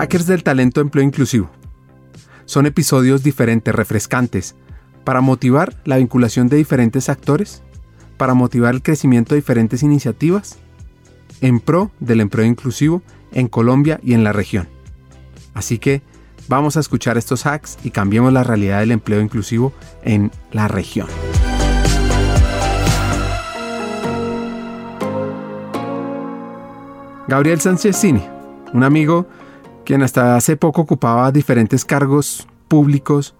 Hackers del Talento Empleo Inclusivo. Son episodios diferentes, refrescantes, para motivar la vinculación de diferentes actores, para motivar el crecimiento de diferentes iniciativas en pro del empleo inclusivo en Colombia y en la región. Así que vamos a escuchar estos hacks y cambiemos la realidad del empleo inclusivo en la región. Gabriel Sánchez Cini, un amigo quien hasta hace poco ocupaba diferentes cargos públicos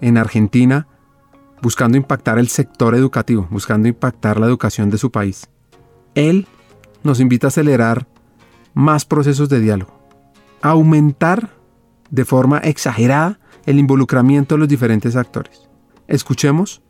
en Argentina, buscando impactar el sector educativo, buscando impactar la educación de su país. Él nos invita a acelerar más procesos de diálogo, a aumentar de forma exagerada el involucramiento de los diferentes actores. Escuchemos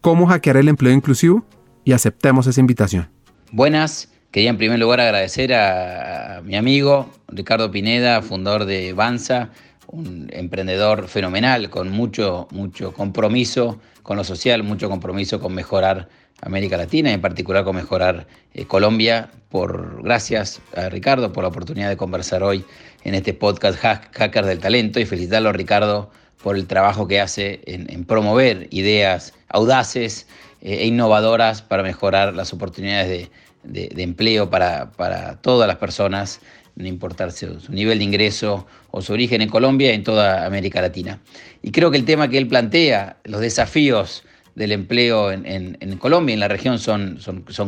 cómo hackear el empleo inclusivo y aceptemos esa invitación. Buenas, Quería en primer lugar agradecer a, mi amigo Ricardo Pineda, fundador de Banza, un emprendedor fenomenal con mucho, mucho compromiso con lo social, mucho compromiso con mejorar América Latina y en particular con mejorar eh, Colombia. Por gracias a Ricardo por la oportunidad de conversar hoy en este podcast Hacker del Talento y felicitarlo Ricardo por el trabajo que hace en, promover ideas audaces e innovadoras para mejorar las oportunidades de empleo para, todas las personas, no importar su, nivel de ingreso o su origen en Colombia y en toda América Latina. Y creo que el tema que él plantea, los desafíos del empleo en, Colombia y en la región son,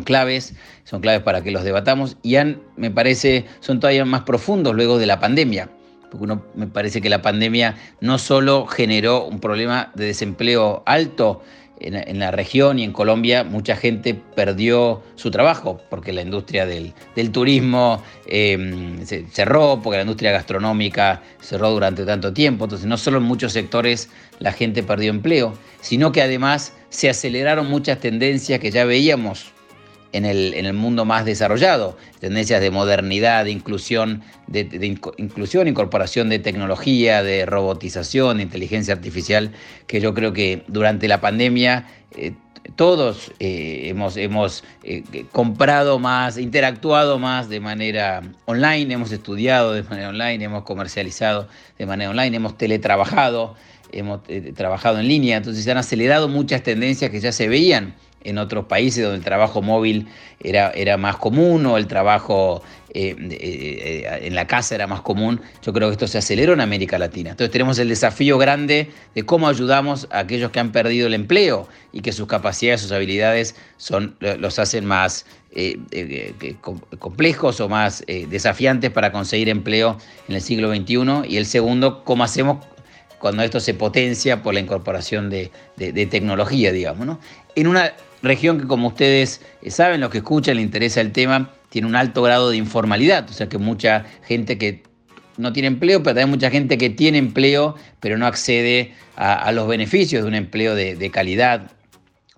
claves, son claves para que los debatamos y han, me parece, son todavía más profundos luego de la pandemia. Porque uno me parece que la pandemia no solo generó un problema de desempleo alto, en, la región y en Colombia mucha gente perdió su trabajo porque la industria del, turismo em, se cerró, porque la industria gastronómica cerró durante tanto tiempo. Entonces no solo en muchos sectores la gente perdió empleo, sino que además se aceleraron muchas tendencias que ya veíamos en el, en el mundo más desarrollado, tendencias de modernidad, de inclusión, de, inclusión, incorporación de tecnología, de robotización, de inteligencia artificial, que yo creo que durante la pandemia eh, todos eh, hemos, hemos eh, comprado más, interactuado más de manera online, hemos estudiado de manera online, hemos comercializado de manera online, hemos teletrabajado, hemos trabajado en línea, entonces se han acelerado muchas tendencias que ya se veían en otros países donde el trabajo móvil era, era más común o el trabajo eh, eh, en la casa era más común, yo creo que esto se aceleró en América Latina. Entonces tenemos el desafío grande de cómo ayudamos a aquellos que han perdido el empleo y que sus capacidades, sus habilidades son, los hacen más eh, complejos o más desafiantes para conseguir empleo en el siglo XXI. Y el segundo, cómo hacemos cuando esto se potencia por la incorporación de, de tecnología, digamos. ¿no? En una región que como ustedes eh, saben, los que escuchan, le interesa el tema, tiene un alto grado de informalidad, o sea que mucha gente que no tiene empleo, pero también mucha gente que tiene empleo, pero no accede a, los beneficios de un empleo de calidad,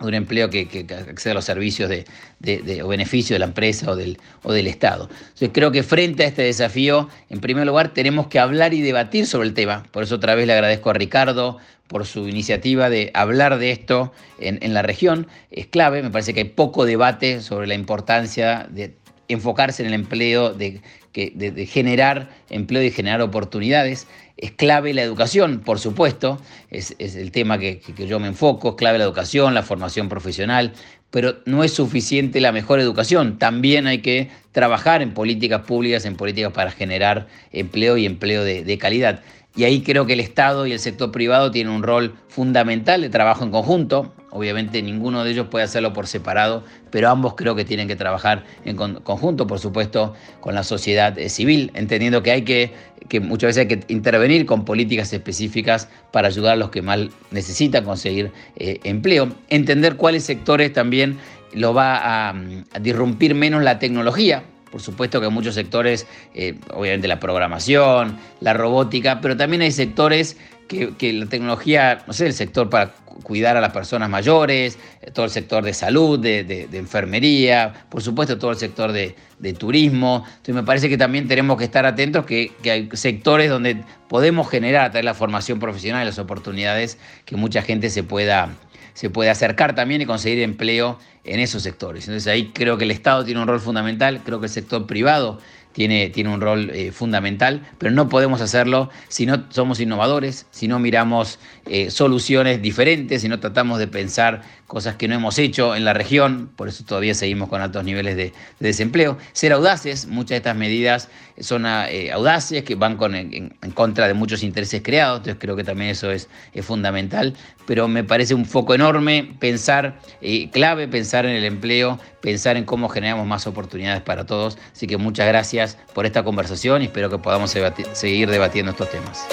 de un empleo que, accede a los servicios de, o beneficios de la empresa o del, o del Estado. Entonces creo que frente a este desafío, en primer lugar, tenemos que hablar y debatir sobre el tema. Por eso otra vez le agradezco a Ricardo por su iniciativa de hablar de esto en, en la región. Es clave, me parece que hay poco debate sobre la importancia de enfocarse en el empleo, de, de, generar empleo y generar oportunidades. Es clave la educación, por supuesto, es, el tema que, que, yo me enfoco, es clave la educación, la formación profesional, pero no es suficiente la mejor educación, también hay que trabajar en políticas públicas, en políticas para generar empleo y empleo de calidad. Y ahí creo que el Estado y el sector privado tienen un rol fundamental de trabajo en conjunto. Obviamente ninguno de ellos puede hacerlo por separado, pero ambos creo que tienen que trabajar en conjunto, por supuesto, con la sociedad eh, civil, entendiendo que hay que, muchas veces hay que intervenir con políticas específicas para ayudar a los que más necesitan conseguir eh, empleo. Entender cuáles sectores también lo va a, a disrumpir menos la tecnología, por supuesto que hay muchos sectores, eh, obviamente la programación, la robótica, pero también hay sectores que, la tecnología, no sé, el sector para cuidar a las personas mayores, eh, todo el sector de salud, de, enfermería, por supuesto todo el sector de, turismo. Entonces me parece que también tenemos que estar atentos que, que, hay sectores donde podemos generar la formación profesional y las oportunidades que mucha gente se pueda, se acercar también y conseguir empleo en esos sectores. Entonces ahí creo que el Estado tiene un rol fundamental, creo que el sector privado tiene, tiene un rol eh, fundamental, pero no podemos hacerlo si no somos innovadores, si no miramos eh, soluciones diferentes, si no tratamos de pensar cosas que no hemos hecho en la región, por eso todavía seguimos con altos niveles de, desempleo. Ser audaces, muchas de estas medidas son eh, audaces, que van con, en, contra de muchos intereses creados, entonces creo que también eso es, es fundamental, pero me parece un foco enorme pensar, clave pensar en el empleo, pensar en cómo generamos más oportunidades para todos, así que muchas gracias por esta conversación y espero que podamos seguir debatiendo estos temas.